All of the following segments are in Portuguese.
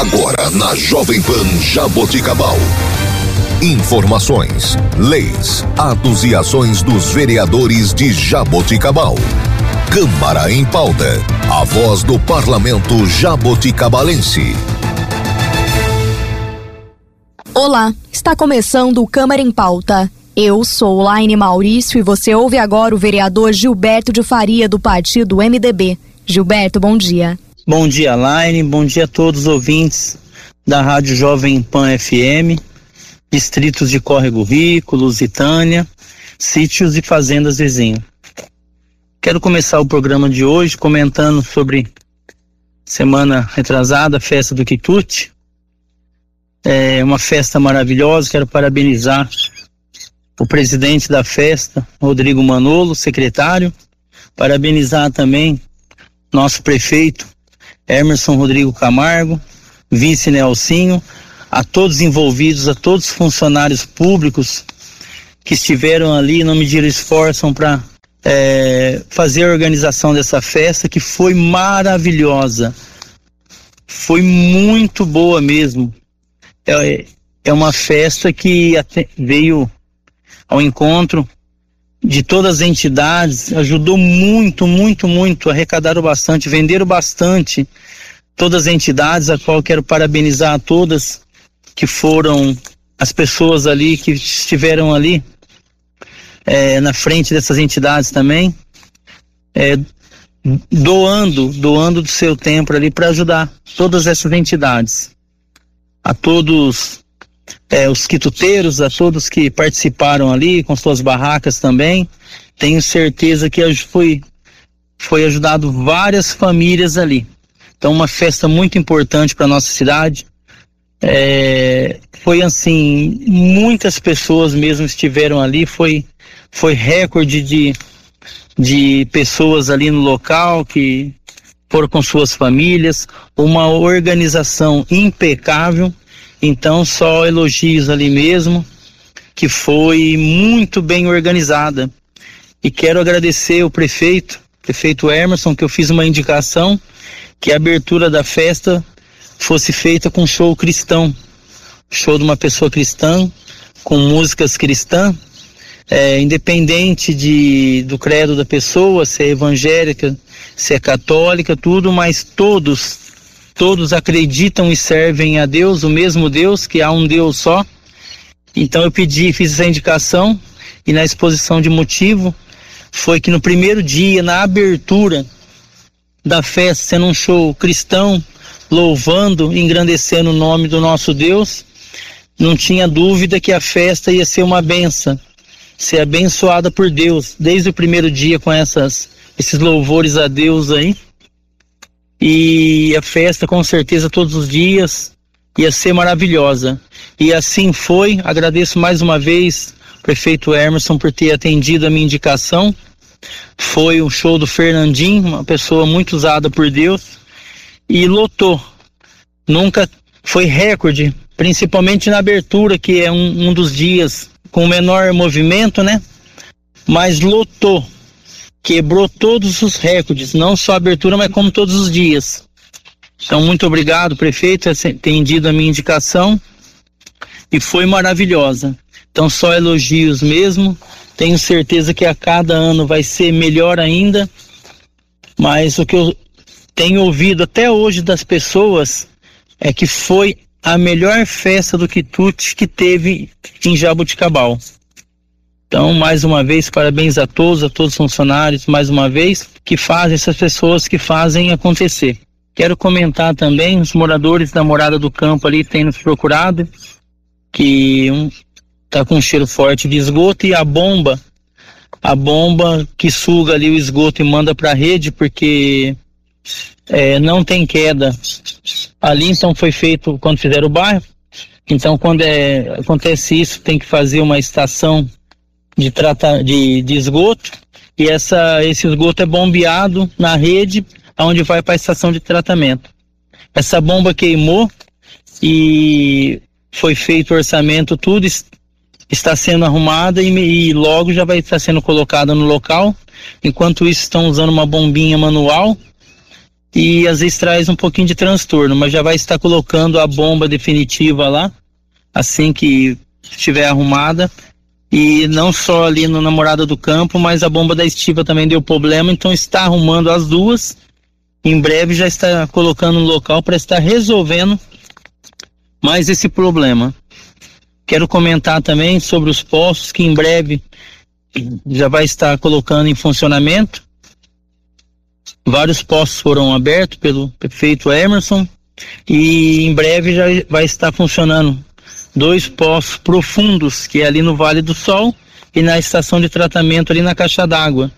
Agora na Jovem Pan Jaboticabal. Informações, leis, atos e ações dos vereadores de Jaboticabal. Câmara em pauta. A voz do parlamento jaboticabalense. Olá, está começando o Câmara em Pauta. Eu sou Laine Maurício e você ouve agora o vereador Gilberto de Faria do partido MDB. Gilberto, bom dia. Bom dia, Laine. Bom dia a todos os ouvintes da Rádio Jovem Pan FM, distritos de Córrego Rico, Lusitânia, sítios e fazendas vizinhos. Quero começar o programa de hoje comentando sobre semana retrasada, festa do Quitute. É uma festa maravilhosa, quero parabenizar o presidente da festa, Rodrigo Manolo, secretário, parabenizar também nosso prefeito, Emerson Rodrigo Camargo, vice Nelsinho, a todos envolvidos, a todos os funcionários públicos que estiveram ali, não mediram esforço para é, fazer a organização dessa festa, que foi maravilhosa. Foi muito boa mesmo. É, é uma festa que veio ao encontro de todas as entidades, ajudou muito, muito, muito, arrecadaram bastante, venderam bastante todas as entidades, a qual quero parabenizar a todas que foram as pessoas ali que estiveram ali é, na frente dessas entidades também, é, doando, doando do seu tempo ali para ajudar todas essas entidades. A todos é, os quituteiros, a todos que participaram ali com suas barracas também. Tenho certeza que foi, foi ajudado várias famílias ali. Então, uma festa muito importante para nossa cidade. É, foi assim, muitas pessoas mesmo estiveram ali, foi, foi recorde de, de pessoas ali no local que foram com suas famílias, uma organização impecável então, só elogios ali mesmo, que foi muito bem organizada. E quero agradecer o prefeito, prefeito Emerson, que eu fiz uma indicação que a abertura da festa fosse feita com show cristão, show de uma pessoa cristã, com músicas cristãs, é, independente de, do credo da pessoa, se é evangélica, se é católica, tudo, mas todos todos acreditam e servem a Deus, o mesmo Deus, que há um Deus só. Então eu pedi, fiz essa indicação e na exposição de motivo foi que no primeiro dia, na abertura da festa, sendo um show cristão, louvando, engrandecendo o nome do nosso Deus, não tinha dúvida que a festa ia ser uma benção, ser abençoada por Deus, desde o primeiro dia com essas, esses louvores a Deus aí. E a festa, com certeza, todos os dias ia ser maravilhosa. E assim foi. Agradeço mais uma vez prefeito Emerson por ter atendido a minha indicação. Foi o show do Fernandinho, uma pessoa muito usada por Deus, e lotou. Nunca foi recorde, principalmente na abertura, que é um, um dos dias com menor movimento, né? Mas lotou quebrou todos os recordes, não só a abertura, mas como todos os dias. Então, muito obrigado, prefeito, atendido a minha indicação e foi maravilhosa. Então, só elogios mesmo. Tenho certeza que a cada ano vai ser melhor ainda. Mas o que eu tenho ouvido até hoje das pessoas é que foi a melhor festa do quitute que teve em Jabuticabal. Então, mais uma vez, parabéns a todos, a todos os funcionários, mais uma vez, que fazem essas pessoas que fazem acontecer. Quero comentar também, os moradores da Morada do Campo ali têm nos procurado, que um, tá com um cheiro forte de esgoto e a bomba, a bomba que suga ali o esgoto e manda para a rede, porque é, não tem queda ali, então foi feito quando fizeram o bairro. Então, quando é, acontece isso, tem que fazer uma estação de, trata, de, de esgoto e essa, esse esgoto é bombeado na rede onde vai para a estação de tratamento. Essa bomba queimou e foi feito o orçamento, tudo está sendo arrumada e, e, logo já vai estar sendo colocada no local. Enquanto isso, estão usando uma bombinha manual e às vezes traz um pouquinho de transtorno, mas já vai estar colocando a bomba definitiva lá assim que estiver arrumada. E não só ali no Namorada do Campo, mas a bomba da estiva também deu problema, então está arrumando as duas. Em breve já está colocando um local para estar resolvendo mais esse problema. Quero comentar também sobre os postos que em breve já vai estar colocando em funcionamento. Vários postos foram abertos pelo prefeito Emerson e em breve já vai estar funcionando dois poços profundos, que é ali no Vale do Sol e na estação de tratamento ali na caixa d'água.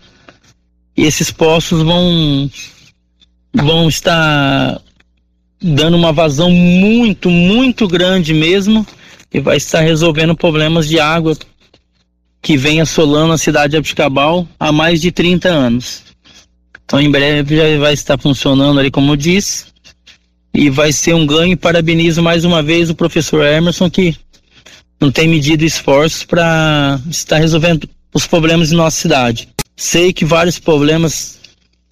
Esses poços vão vão estar dando uma vazão muito, muito grande mesmo e vai estar resolvendo problemas de água que vem assolando a cidade de Abiscabal há mais de 30 anos. Então em breve já vai estar funcionando ali como eu disse e vai ser um ganho. Parabenizo mais uma vez o professor Emerson que não tem medido esforços para estar resolvendo os problemas de nossa cidade. Sei que vários problemas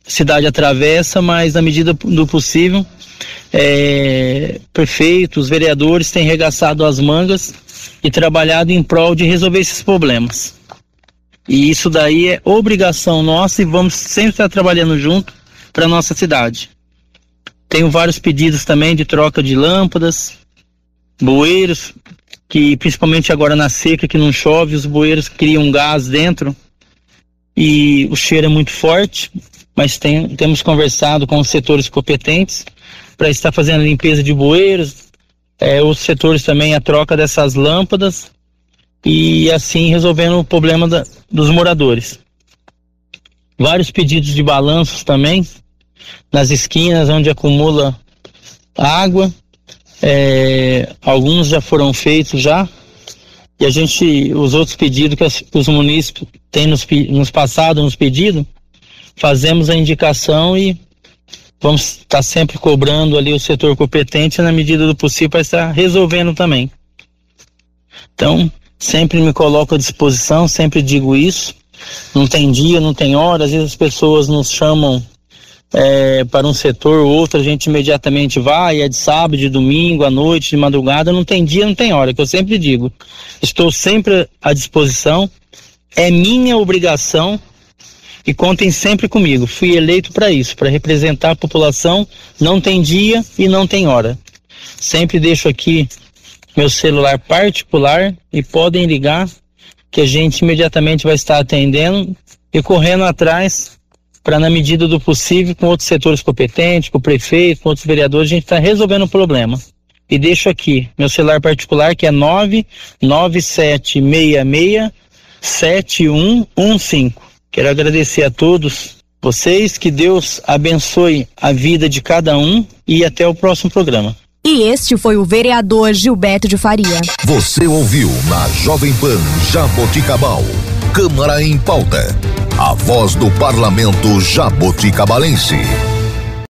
a cidade atravessa, mas na medida do possível, é, prefeitos, vereadores têm regaçado as mangas e trabalhado em prol de resolver esses problemas. E isso daí é obrigação nossa e vamos sempre estar trabalhando junto para nossa cidade. Tenho vários pedidos também de troca de lâmpadas, bueiros, que principalmente agora na seca que não chove, os bueiros criam gás dentro e o cheiro é muito forte, mas tem, temos conversado com os setores competentes para estar fazendo a limpeza de bueiros, é, os setores também a troca dessas lâmpadas e assim resolvendo o problema da, dos moradores. Vários pedidos de balanços também, nas esquinas onde acumula água. É, alguns já foram feitos já. E a gente, os outros pedidos que, os munícipes têm nos, nos passado, nos pedidos, fazemos a indicação e vamos estar sempre cobrando ali o setor competente na medida do possível para estar resolvendo também. Então, sempre me coloco à disposição, sempre digo isso. Não tem dia, não tem hora, às vezes as pessoas nos chamam é, para um setor ou outro, a gente imediatamente vai, é de sábado, de domingo, à noite, de madrugada, não tem dia, não tem hora, que eu sempre digo. Estou sempre à disposição, é minha obrigação e contem sempre comigo. Fui eleito para isso, para representar a população, não tem dia e não tem hora. Sempre deixo aqui meu celular particular e podem ligar que a gente imediatamente vai estar atendendo e correndo atrás para, na medida do possível, com outros setores competentes, com o prefeito, com outros vereadores, a gente está resolvendo o problema. E deixo aqui meu celular particular, que é 997667115. Quero agradecer a todos vocês, que Deus abençoe a vida de cada um e até o próximo programa. E este foi o vereador Gilberto de Faria. Você ouviu na Jovem Pan Jaboticabal. Câmara em Pauta. A voz do parlamento jaboticabalense.